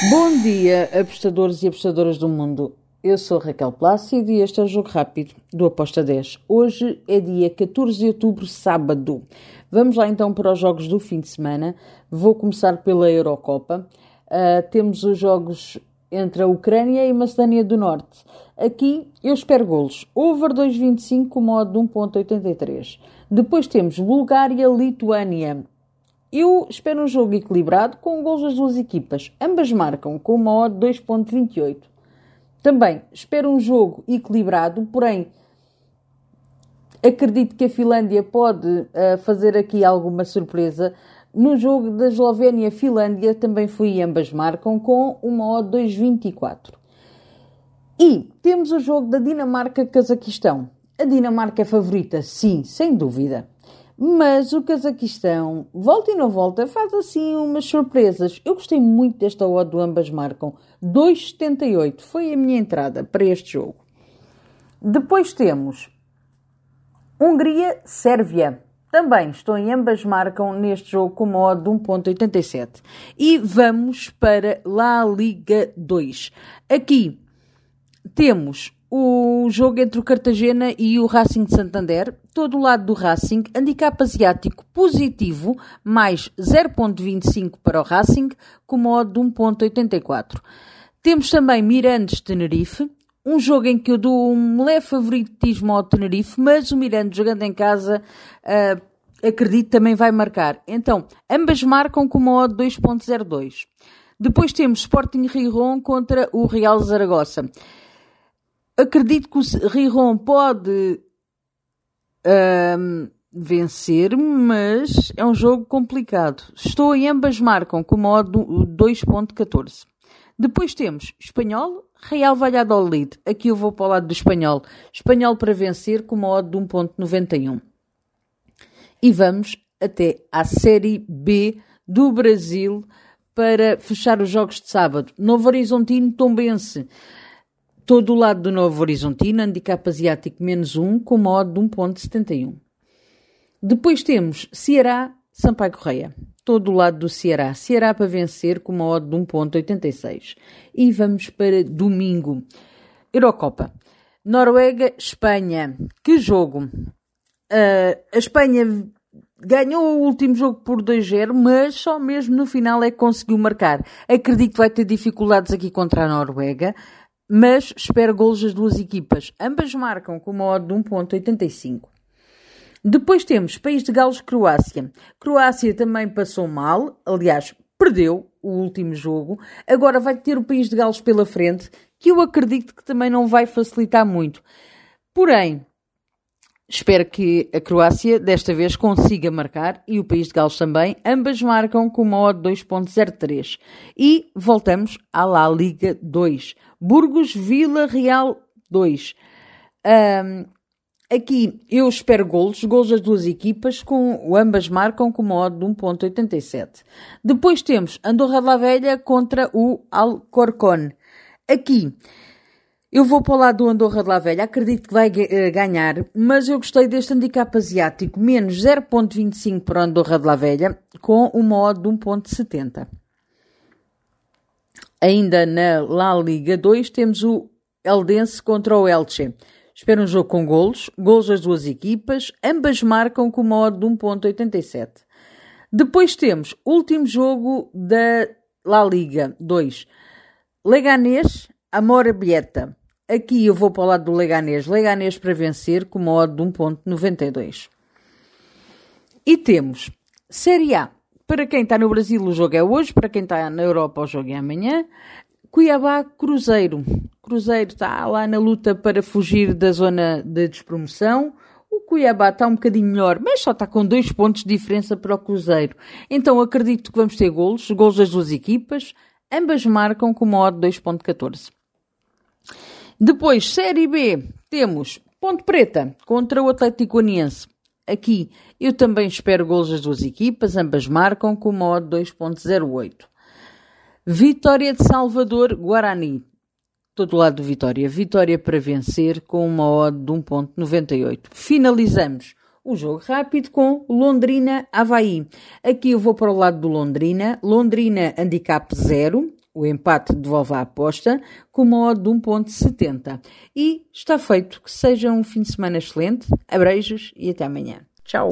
Bom dia, apostadores e apostadoras do mundo. Eu sou Raquel Plácido e este é o Jogo Rápido do Aposta 10. Hoje é dia 14 de outubro, sábado. Vamos lá então para os jogos do fim de semana. Vou começar pela Eurocopa. Uh, temos os jogos entre a Ucrânia e a Macedónia do Norte. Aqui eu espero golos. Over 2.25 com modo de 1.83. Depois temos Bulgária-Lituânia. Eu espero um jogo equilibrado com gols das duas equipas. Ambas marcam com uma odd 2.28. Também espero um jogo equilibrado, porém acredito que a Finlândia pode uh, fazer aqui alguma surpresa. No jogo da Eslovénia-Finlândia também fui ambas marcam com uma odd 2.24. E temos o jogo da Dinamarca-Cazaquistão. A Dinamarca é favorita, sim, sem dúvida. Mas o Cazaquistão, volta e não volta, faz assim umas surpresas. Eu gostei muito desta odd do ambas marcam. 2,78 foi a minha entrada para este jogo. Depois temos Hungria-Sérvia. Também estou em ambas marcam neste jogo com uma odd de 1.87. E vamos para La Liga 2. Aqui temos o jogo entre o Cartagena e o Racing de Santander, todo o lado do Racing, handicap asiático positivo, mais 0.25 para o Racing, com modo de 1.84. Temos também Mirandes-Tenerife, um jogo em que eu dou um leve favoritismo ao Tenerife, mas o Mirandes jogando em casa, uh, acredito também vai marcar. Então, ambas marcam com modo de 2.02. Depois temos Sporting Riron contra o Real Zaragoza. Acredito que o Riron pode um, vencer, mas é um jogo complicado. Estou em ambas marcam com modo 2.14. Depois temos Espanhol, Real Valladolid. Aqui eu vou para o lado do Espanhol. Espanhol para vencer com modo de 1.91. E vamos até à Série B do Brasil para fechar os jogos de sábado. Novo Horizontino Tombense todo o lado do Novo Horizontino, handicap asiático menos 1, com modo de 1.71. Depois temos Ceará, Sampaio Correia. Todo o lado do Ceará. Ceará para vencer com uma odd de 1.86. E vamos para domingo. Eurocopa. Noruega, Espanha. Que jogo! Uh, a Espanha ganhou o último jogo por 2-0, mas só mesmo no final é que conseguiu marcar. Acredito que vai ter dificuldades aqui contra a Noruega mas espero golos das duas equipas. Ambas marcam com uma odd de 1.85. Depois temos País de Gales-Croácia. Croácia também passou mal, aliás, perdeu o último jogo. Agora vai ter o País de Gales pela frente, que eu acredito que também não vai facilitar muito. Porém, espero que a Croácia desta vez consiga marcar e o País de Gales também. Ambas marcam com uma odd 2.03. E voltamos à La Liga 2. Burgos Vila Real 2. Um, aqui eu espero golos, golos das duas equipas, com ambas marcam com modo de 1.87. Depois temos Andorra la Velha contra o Alcorcón. Aqui eu vou para o lado do Andorra de la Velha, acredito que vai eh, ganhar, mas eu gostei deste handicap asiático, menos 0.25 para o Andorra de la Velha, com um modo de 1.70. Ainda na La Liga 2 temos o Eldense contra o Elche. Espero um jogo com golos, golos das duas equipas, ambas marcam com uma odd de 1.87. Depois temos último jogo da La Liga 2. Leganês, Amora Bieta. Aqui eu vou para o lado do Leganês. Leganês para vencer com uma odd de 1.92. E temos Série A. Para quem está no Brasil, o jogo é hoje. Para quem está na Europa, o jogo é amanhã. Cuiabá Cruzeiro. Cruzeiro está lá na luta para fugir da zona de despromoção. O Cuiabá está um bocadinho melhor, mas só está com dois pontos de diferença para o Cruzeiro. Então acredito que vamos ter golos, golos das duas equipas. Ambas marcam com uma odd 2.14. Depois, Série B, temos Ponte Preta contra o Atlético Aniense. Aqui eu também espero gols das duas equipas, ambas marcam com uma odd 2.08. Vitória de Salvador, Guarani. Todo lado do Vitória. Vitória para vencer com uma odd de 1.98. Finalizamos o jogo rápido com Londrina Havaí. Aqui eu vou para o lado do Londrina. Londrina handicap 0, O empate devolve a aposta com uma odd de 1.70. E está feito. Que seja um fim de semana excelente. Abreijos e até amanhã. Tchau!